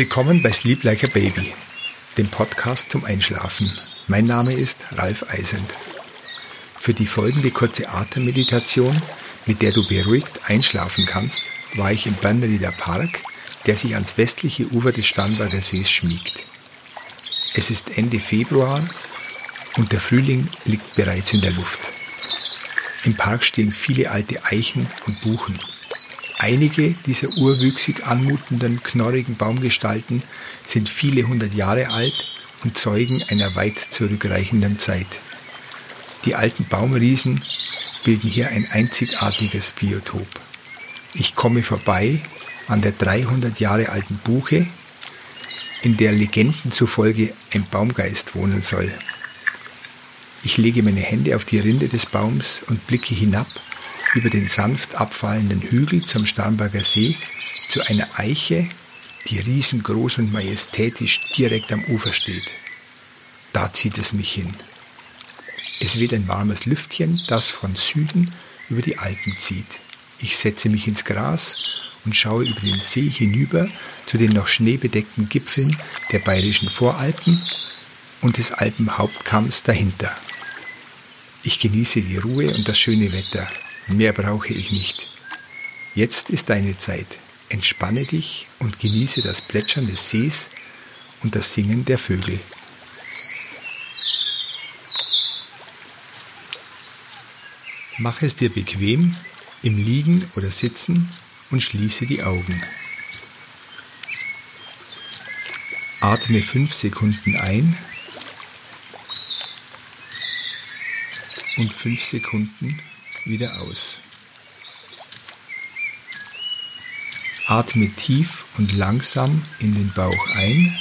Willkommen bei Sleep Like a Baby, dem Podcast zum Einschlafen. Mein Name ist Ralf Eisend. Für die folgende kurze Atemmeditation, mit der du beruhigt einschlafen kannst, war ich im Bernrieder Park, der sich ans westliche Ufer des Starnberger Sees schmiegt. Es ist Ende Februar und der Frühling liegt bereits in der Luft. Im Park stehen viele alte Eichen und Buchen. Einige dieser urwüchsig anmutenden, knorrigen Baumgestalten sind viele hundert Jahre alt und zeugen einer weit zurückreichenden Zeit. Die alten Baumriesen bilden hier ein einzigartiges Biotop. Ich komme vorbei an der 300 Jahre alten Buche, in der Legenden zufolge ein Baumgeist wohnen soll. Ich lege meine Hände auf die Rinde des Baums und blicke hinab über den sanft abfallenden Hügel zum Starnberger See zu einer Eiche, die riesengroß und majestätisch direkt am Ufer steht. Da zieht es mich hin. Es weht ein warmes Lüftchen, das von Süden über die Alpen zieht. Ich setze mich ins Gras und schaue über den See hinüber zu den noch schneebedeckten Gipfeln der bayerischen Voralpen und des Alpenhauptkamms dahinter. Ich genieße die Ruhe und das schöne Wetter. Mehr brauche ich nicht. Jetzt ist deine Zeit. Entspanne dich und genieße das Plätschern des Sees und das Singen der Vögel. Mach es dir bequem im Liegen oder Sitzen und schließe die Augen. Atme fünf Sekunden ein und fünf Sekunden wieder aus. Atme tief und langsam in den Bauch ein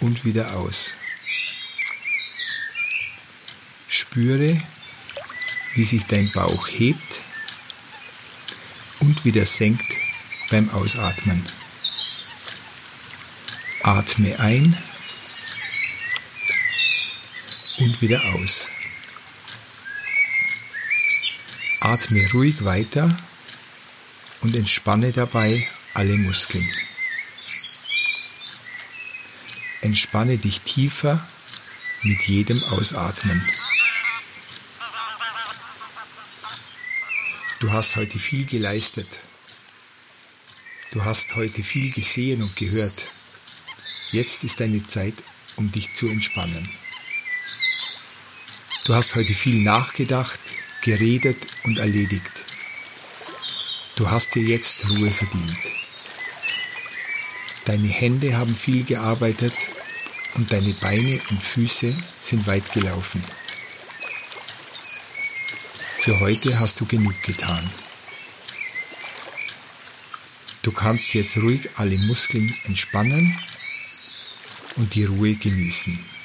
und wieder aus. Spüre, wie sich dein Bauch hebt und wieder senkt beim Ausatmen. Atme ein und wieder aus. Atme ruhig weiter und entspanne dabei alle Muskeln. Entspanne dich tiefer mit jedem Ausatmen. Du hast heute viel geleistet. Du hast heute viel gesehen und gehört. Jetzt ist deine Zeit, um dich zu entspannen. Du hast heute viel nachgedacht, geredet und erledigt. Du hast dir jetzt Ruhe verdient. Deine Hände haben viel gearbeitet und deine Beine und Füße sind weit gelaufen. Für heute hast du genug getan. Du kannst jetzt ruhig alle Muskeln entspannen und die Ruhe genießen.